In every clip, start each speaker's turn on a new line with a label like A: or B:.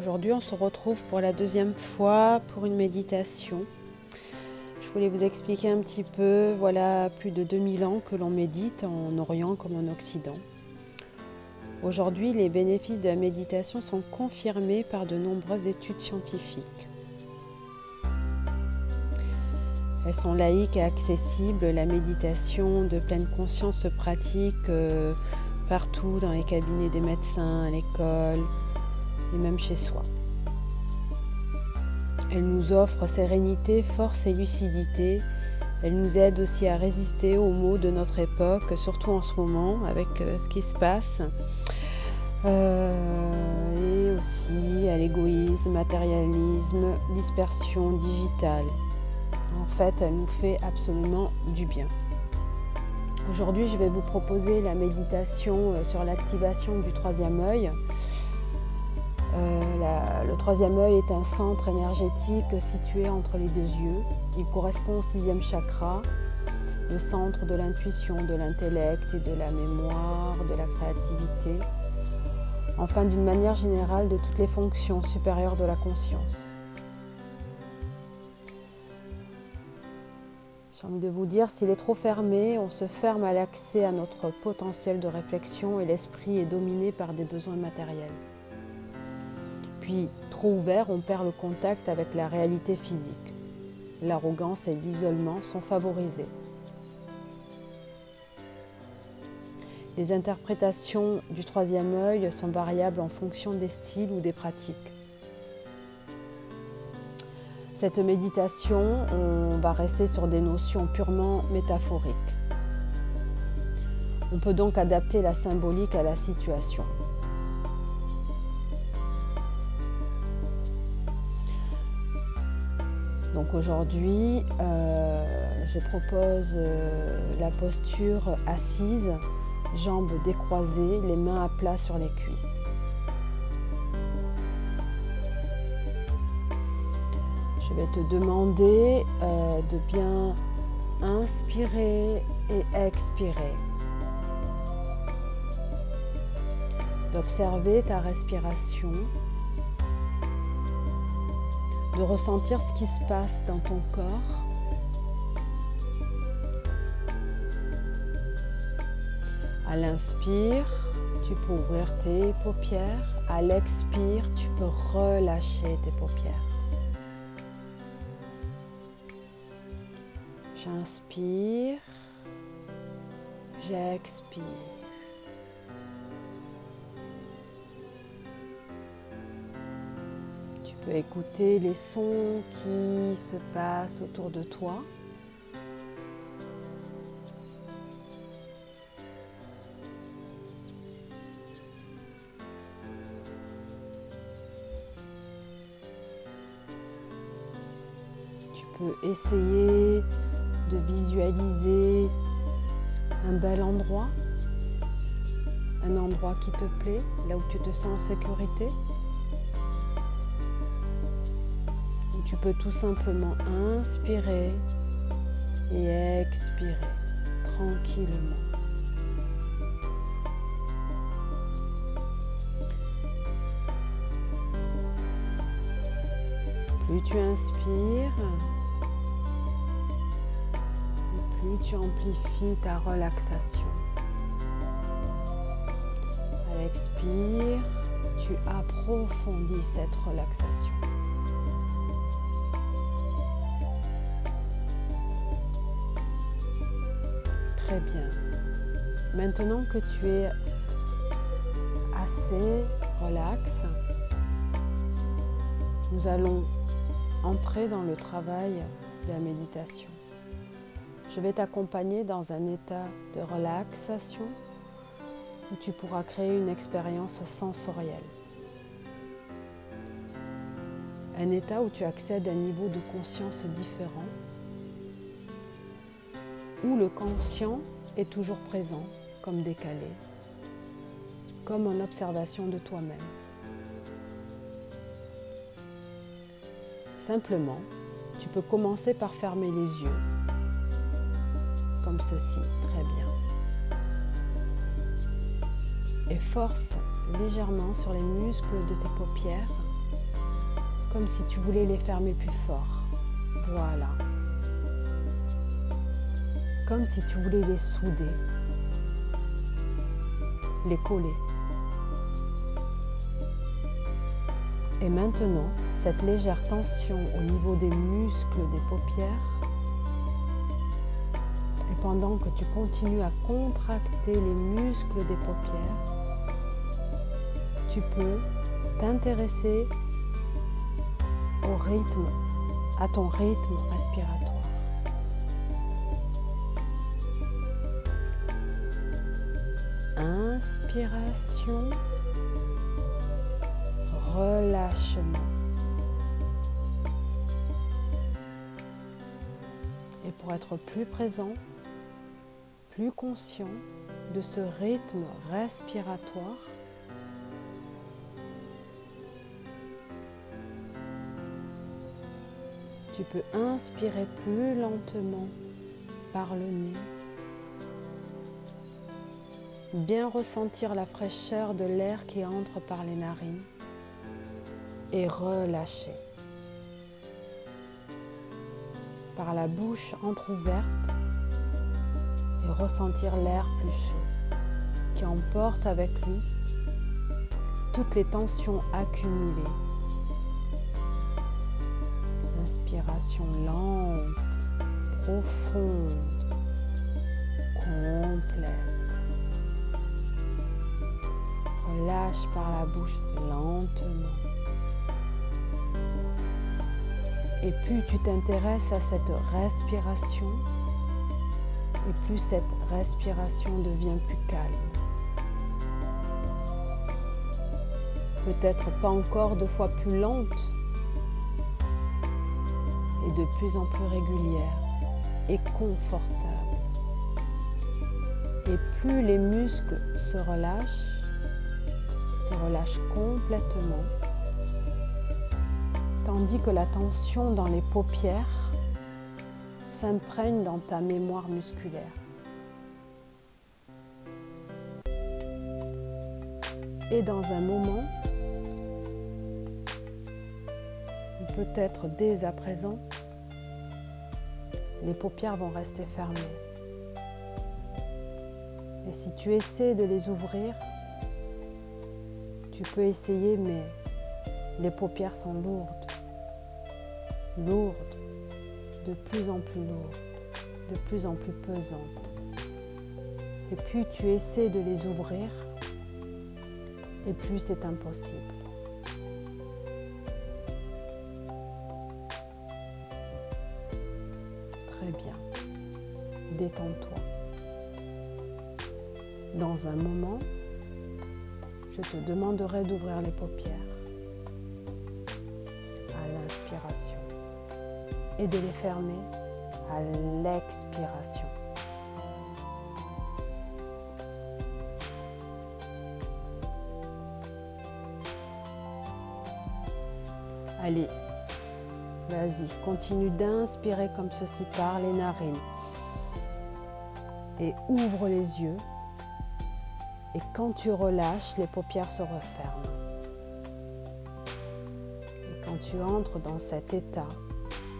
A: Aujourd'hui, on se retrouve pour la deuxième fois pour une méditation. Je voulais vous expliquer un petit peu, voilà plus de 2000 ans que l'on médite en Orient comme en Occident. Aujourd'hui, les bénéfices de la méditation sont confirmés par de nombreuses études scientifiques. Elles sont laïques et accessibles. La méditation de pleine conscience se pratique euh, partout dans les cabinets des médecins, à l'école et même chez soi. Elle nous offre sérénité, force et lucidité. Elle nous aide aussi à résister aux maux de notre époque, surtout en ce moment avec euh, ce qui se passe. Euh, et aussi à l'égoïsme, matérialisme, dispersion digitale. En fait, elle nous fait absolument du bien. Aujourd'hui, je vais vous proposer la méditation euh, sur l'activation du troisième œil. Euh, le troisième œil est un centre énergétique situé entre les deux yeux. Il correspond au sixième chakra, le centre de l'intuition, de l'intellect et de la mémoire, de la créativité. Enfin, d'une manière générale, de toutes les fonctions supérieures de la conscience. J'ai envie de vous dire, s'il est trop fermé, on se ferme à l'accès à notre potentiel de réflexion et l'esprit est dominé par des besoins matériels. Trop ouvert, on perd le contact avec la réalité physique. L'arrogance et l'isolement sont favorisés. Les interprétations du troisième œil sont variables en fonction des styles ou des pratiques. Cette méditation, on va rester sur des notions purement métaphoriques. On peut donc adapter la symbolique à la situation. Donc aujourd'hui, euh, je propose euh, la posture assise, jambes décroisées, les mains à plat sur les cuisses. Je vais te demander euh, de bien inspirer et expirer. D'observer ta respiration. De ressentir ce qui se passe dans ton corps. À l'inspire, tu peux ouvrir tes paupières. À l'expire, tu peux relâcher tes paupières. J'inspire, j'expire. Peux écouter les sons qui se passent autour de toi. Tu peux essayer de visualiser un bel endroit, un endroit qui te plaît, là où tu te sens en sécurité. Tu peux tout simplement inspirer et expirer tranquillement. Plus tu inspires, tu amplifies ta relaxation. À l'expire, tu approfondis cette relaxation. Très bien. Maintenant que tu es assez relax, nous allons entrer dans le travail de la méditation. Je vais t'accompagner dans un état de relaxation où tu pourras créer une expérience sensorielle. Un état où tu accèdes à un niveau de conscience différent, où le conscient est toujours présent comme décalé, comme en observation de toi-même. Simplement, tu peux commencer par fermer les yeux comme ceci, très bien. Et force légèrement sur les muscles de tes paupières comme si tu voulais les fermer plus fort. Voilà. Comme si tu voulais les souder, les coller. Et maintenant, cette légère tension au niveau des muscles des paupières, et pendant que tu continues à contracter les muscles des paupières, tu peux t'intéresser au rythme, à ton rythme respiratoire. Inspiration relâchement. Et pour être plus présent, plus conscient de ce rythme respiratoire, tu peux inspirer plus lentement par le nez, bien ressentir la fraîcheur de l'air qui entre par les narines et relâcher. Par la bouche entr'ouverte et ressentir l'air plus chaud qui emporte avec lui toutes les tensions accumulées. Inspiration lente, profonde, par la bouche lentement. Et plus tu t'intéresses à cette respiration, et plus cette respiration devient plus calme. Peut-être pas encore deux fois plus lente et de plus en plus régulière et confortable. Et plus les muscles se relâchent, se relâchent complètement, tandis que la tension dans les paupières s'imprègne dans ta mémoire musculaire. Et dans un moment, peut-être dès à présent, les paupières vont rester fermées. Et si tu essaies de les ouvrir, tu peux essayer, mais les paupières sont lourdes lourde, de plus en plus lourde, de plus en plus pesante. Et plus tu essaies de les ouvrir, et plus c'est impossible. Très bien. Détends-toi. Dans un moment, je te demanderai d'ouvrir les paupières à l'inspiration et de les fermer à l'expiration. Allez, vas-y, continue d'inspirer comme ceci par les narines. Et ouvre les yeux. Et quand tu relâches, les paupières se referment. Et quand tu entres dans cet état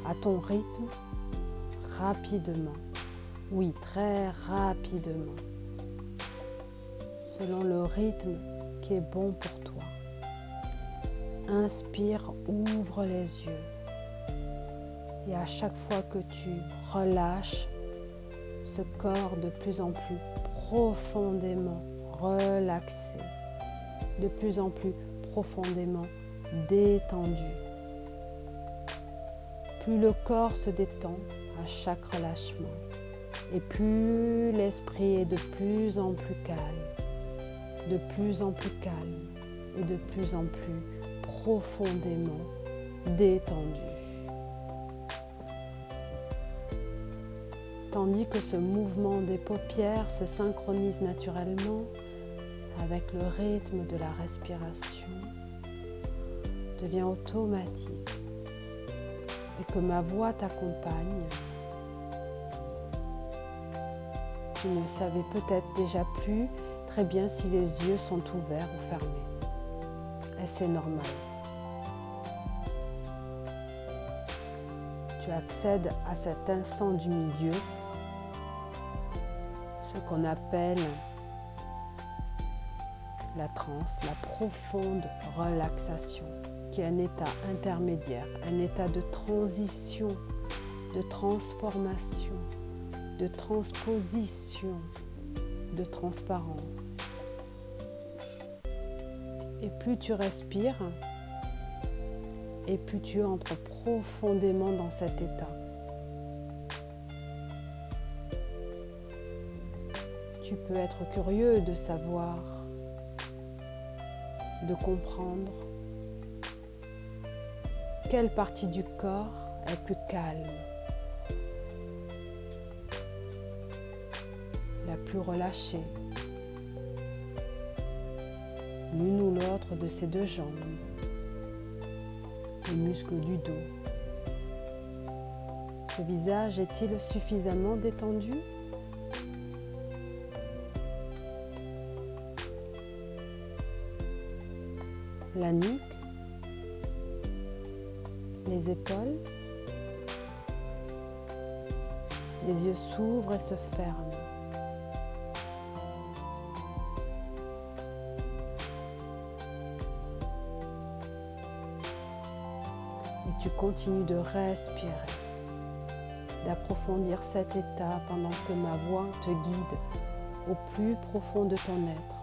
A: à ton rythme, rapidement. Oui, très rapidement. Selon le rythme qui est bon pour toi. Inspire, ouvre les yeux. Et à chaque fois que tu relâches ce corps de plus en plus profondément relaxé, de plus en plus profondément détendu, plus le corps se détend à chaque relâchement et plus l'esprit est de plus en plus calme, de plus en plus calme et de plus en plus profondément détendu. Tandis que ce mouvement des paupières se synchronise naturellement avec le rythme de la respiration, devient automatique et que ma voix t'accompagne, tu ne savais peut-être déjà plus très bien si les yeux sont ouverts ou fermés. Et c'est normal. tu accèdes à cet instant du milieu, ce qu'on appelle la transe, la profonde relaxation, qui est un état intermédiaire, un état de transition, de transformation, de transposition, de transparence. Et plus tu respires, et plus tu entres profondément dans cet état. Tu peux être curieux de savoir, de comprendre quelle partie du corps est plus calme, la plus relâchée, l'une ou l'autre de ces deux jambes les muscles du dos. Ce visage est-il suffisamment détendu? Nuque, les épaules, les yeux s'ouvrent et se ferment. tu continues de respirer, d'approfondir cet état pendant que ma voix te guide au plus profond de ton être.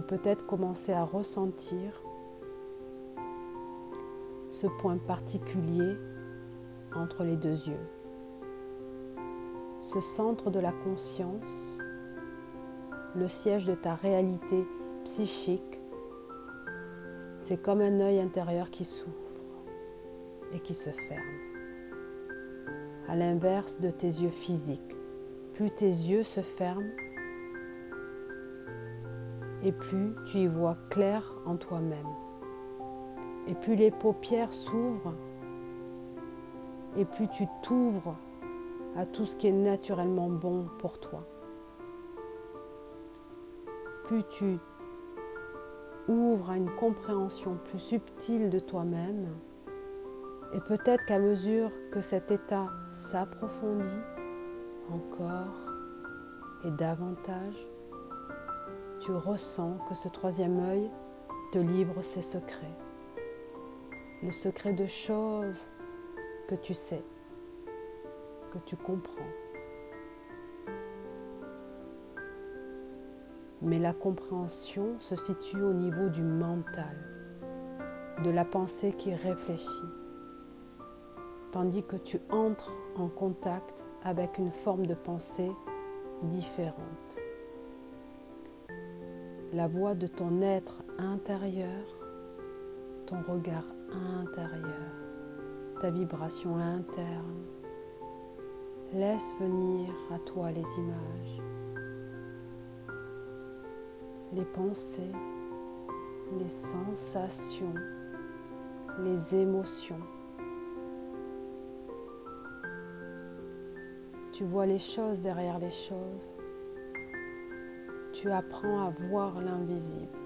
A: Peut-être commencer à ressentir ce point particulier entre les deux yeux ce centre de la conscience, le siège de ta réalité psychique, c'est comme un œil intérieur qui s'ouvre et qui se ferme. À l'inverse de tes yeux physiques, plus tes yeux se ferment et plus tu y vois clair en toi-même. Et plus les paupières s'ouvrent et plus tu t'ouvres à tout ce qui est naturellement bon pour toi. Plus tu ouvres à une compréhension plus subtile de toi-même, et peut-être qu'à mesure que cet état s'approfondit encore et davantage, tu ressens que ce troisième œil te livre ses secrets, le secret de choses que tu sais tu comprends. Mais la compréhension se situe au niveau du mental, de la pensée qui réfléchit, tandis que tu entres en contact avec une forme de pensée différente. La voix de ton être intérieur, ton regard intérieur, ta vibration interne, Laisse venir à toi les images, les pensées, les sensations, les émotions. Tu vois les choses derrière les choses. Tu apprends à voir l'invisible.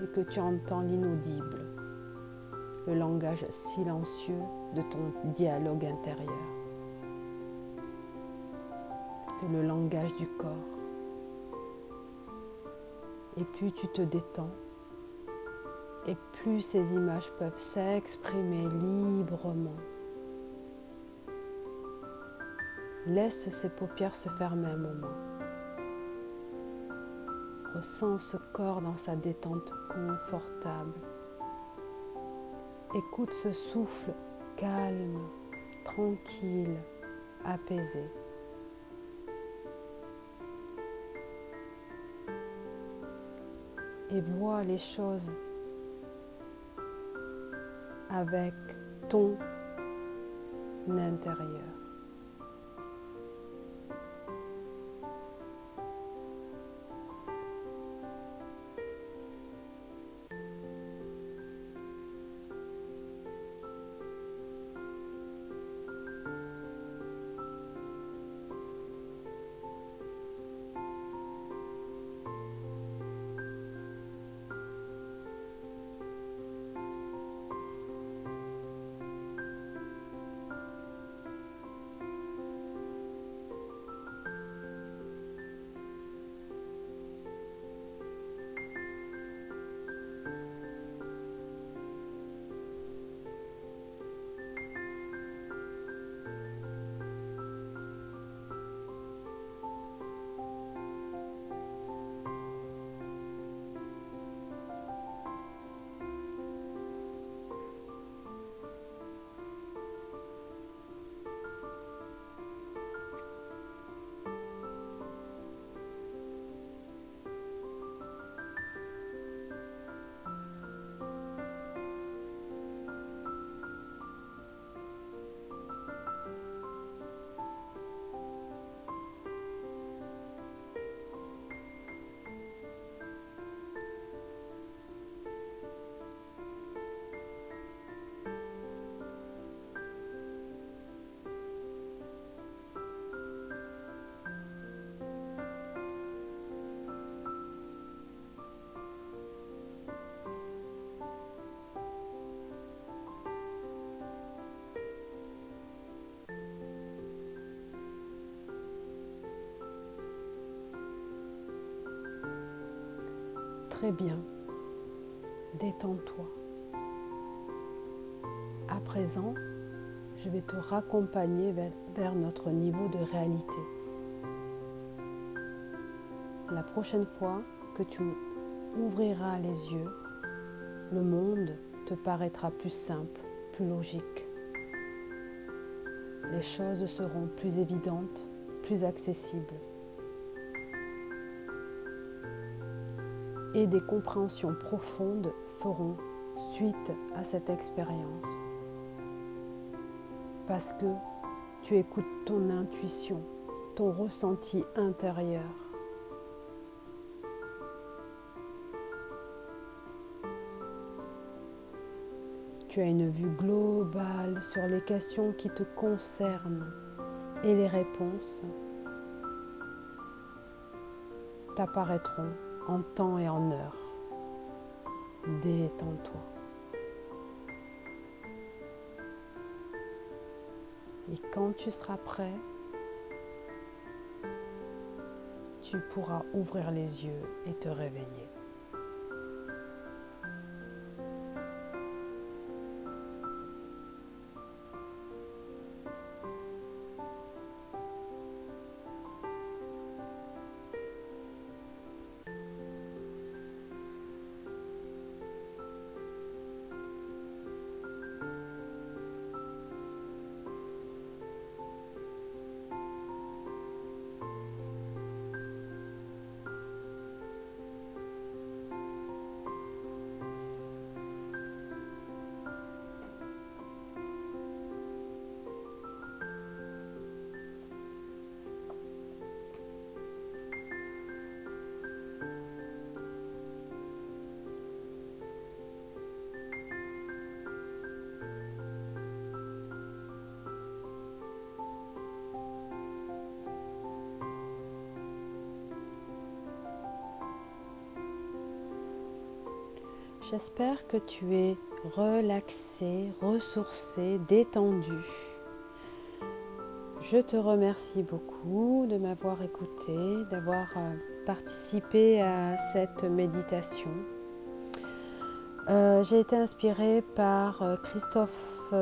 A: Et que tu entends l'inaudible le langage silencieux de ton dialogue intérieur. C'est le langage du corps. Et plus tu te détends, et plus ces images peuvent s'exprimer librement. Laisse ces paupières se fermer un moment. Ressens ce corps dans sa détente confortable. Écoute ce souffle calme, tranquille, apaisé. Et vois les choses avec ton intérieur. Très bien. Détends-toi. À présent, je vais te raccompagner vers, notre niveau de réalité. La prochaine fois que tu ouvriras les yeux, le monde te paraîtra plus simple, plus logique. Les choses seront plus évidentes, plus accessibles. Et des compréhensions profondes feront suite à cette expérience. Parce que tu écoutes ton intuition, ton ressenti intérieur. Tu as une vue globale sur les questions qui te concernent et les réponses t'apparaîtront en temps et en heure. Détends-toi. Et quand tu seras prêt, tu pourras ouvrir les yeux et te réveiller. J'espère que tu es relaxé, ressourcé, détendu. Je te remercie beaucoup de m'avoir écouté, d'avoir euh, participé à cette méditation. Euh, j'ai été inspirée par euh, Christophe